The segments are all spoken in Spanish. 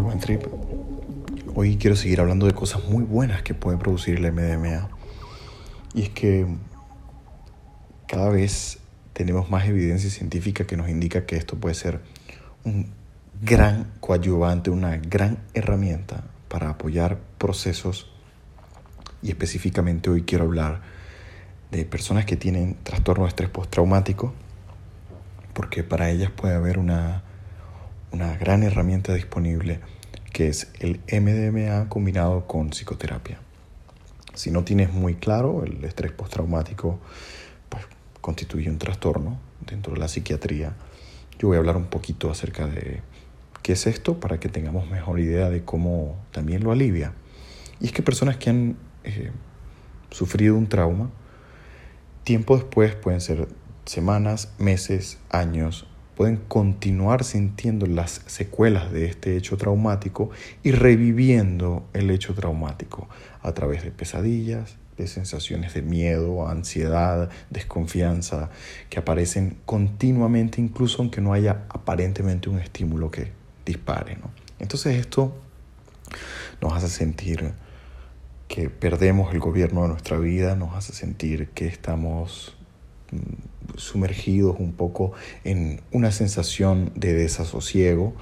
Buen Trip. Hoy quiero seguir hablando de cosas muy buenas que puede producir la MDMA. Y es que cada vez tenemos más evidencia científica que nos indica que esto puede ser un gran coadyuvante, una gran herramienta para apoyar procesos. Y específicamente hoy quiero hablar de personas que tienen trastorno de estrés postraumático, porque para ellas puede haber una una gran herramienta disponible que es el MDMA combinado con psicoterapia. Si no tienes muy claro, el estrés postraumático pues, constituye un trastorno dentro de la psiquiatría. Yo voy a hablar un poquito acerca de qué es esto para que tengamos mejor idea de cómo también lo alivia. Y es que personas que han eh, sufrido un trauma, tiempo después pueden ser semanas, meses, años, pueden continuar sintiendo las secuelas de este hecho traumático y reviviendo el hecho traumático a través de pesadillas, de sensaciones de miedo, ansiedad, desconfianza, que aparecen continuamente incluso aunque no haya aparentemente un estímulo que dispare. Entonces esto nos hace sentir que perdemos el gobierno de nuestra vida, nos hace sentir que estamos mm, sumergidos un poco en una sensación de desasosiego.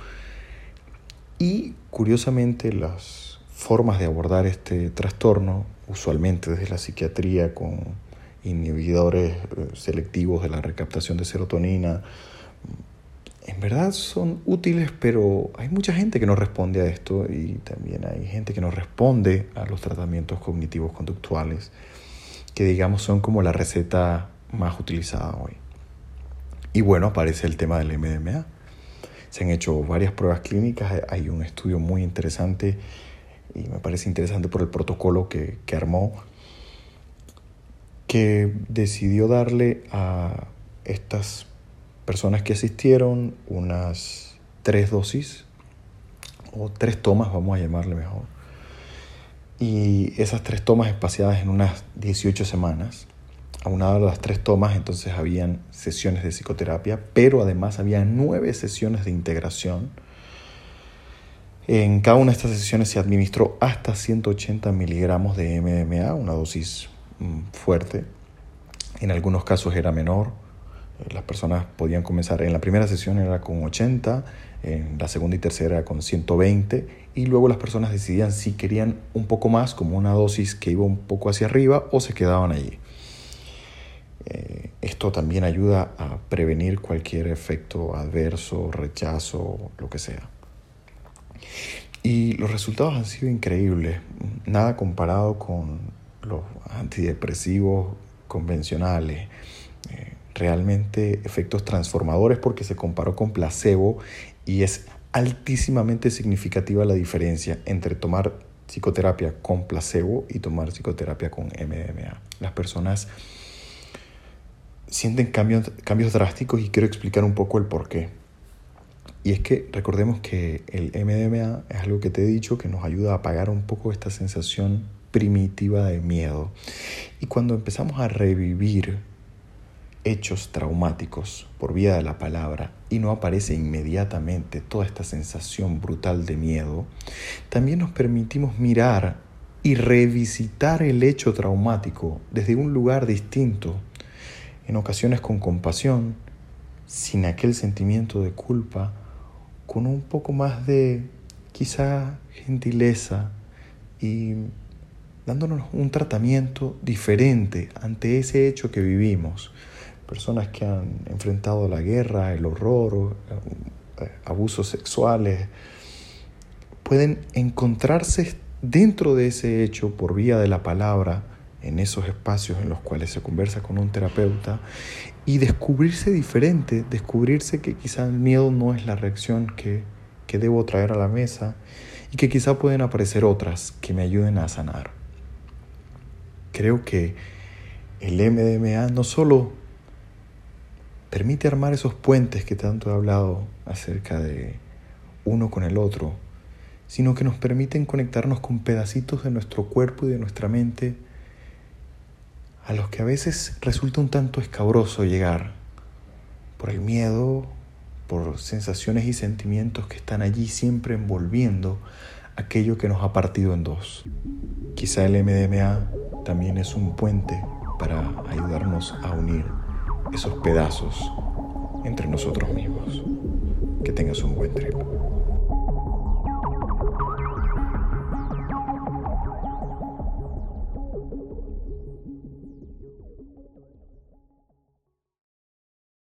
Y curiosamente las formas de abordar este trastorno, usualmente desde la psiquiatría con inhibidores eh, selectivos de la recaptación de serotonina, en verdad son útiles, pero hay mucha gente que no responde a esto y también hay gente que no responde a los tratamientos cognitivos conductuales, que digamos son como la receta más utilizada hoy. Y bueno, aparece el tema del MDMA. Se han hecho varias pruebas clínicas, hay un estudio muy interesante y me parece interesante por el protocolo que, que armó, que decidió darle a estas personas que asistieron unas tres dosis o tres tomas, vamos a llamarle mejor. Y esas tres tomas espaciadas en unas 18 semanas aunado a las tres tomas, entonces habían sesiones de psicoterapia, pero además había nueve sesiones de integración. En cada una de estas sesiones se administró hasta 180 miligramos de MDMA, una dosis mm, fuerte. En algunos casos era menor. Eh, las personas podían comenzar, en la primera sesión era con 80, en la segunda y tercera era con 120, y luego las personas decidían si querían un poco más, como una dosis que iba un poco hacia arriba, o se quedaban allí. Esto también ayuda a prevenir cualquier efecto adverso, rechazo, lo que sea. Y los resultados han sido increíbles, nada comparado con los antidepresivos convencionales. Eh, realmente efectos transformadores porque se comparó con placebo y es altísimamente significativa la diferencia entre tomar psicoterapia con placebo y tomar psicoterapia con MDMA. Las personas sienten cambios, cambios drásticos y quiero explicar un poco el por qué. Y es que recordemos que el MDMA es algo que te he dicho que nos ayuda a apagar un poco esta sensación primitiva de miedo. Y cuando empezamos a revivir hechos traumáticos por vía de la palabra y no aparece inmediatamente toda esta sensación brutal de miedo, también nos permitimos mirar y revisitar el hecho traumático desde un lugar distinto en ocasiones con compasión, sin aquel sentimiento de culpa, con un poco más de quizá gentileza y dándonos un tratamiento diferente ante ese hecho que vivimos. Personas que han enfrentado la guerra, el horror, eh, abusos sexuales, pueden encontrarse dentro de ese hecho por vía de la palabra en esos espacios en los cuales se conversa con un terapeuta y descubrirse diferente, descubrirse que quizá el miedo no es la reacción que, que debo traer a la mesa y que quizá pueden aparecer otras que me ayuden a sanar. Creo que el MDMA no solo permite armar esos puentes que tanto he hablado acerca de uno con el otro, sino que nos permiten conectarnos con pedacitos de nuestro cuerpo y de nuestra mente a los que a veces resulta un tanto escabroso llegar por el miedo, por sensaciones y sentimientos que están allí siempre envolviendo aquello que nos ha partido en dos. Quizá el MDMA también es un puente para ayudarnos a unir esos pedazos entre nosotros mismos. Que tengas un buen trip.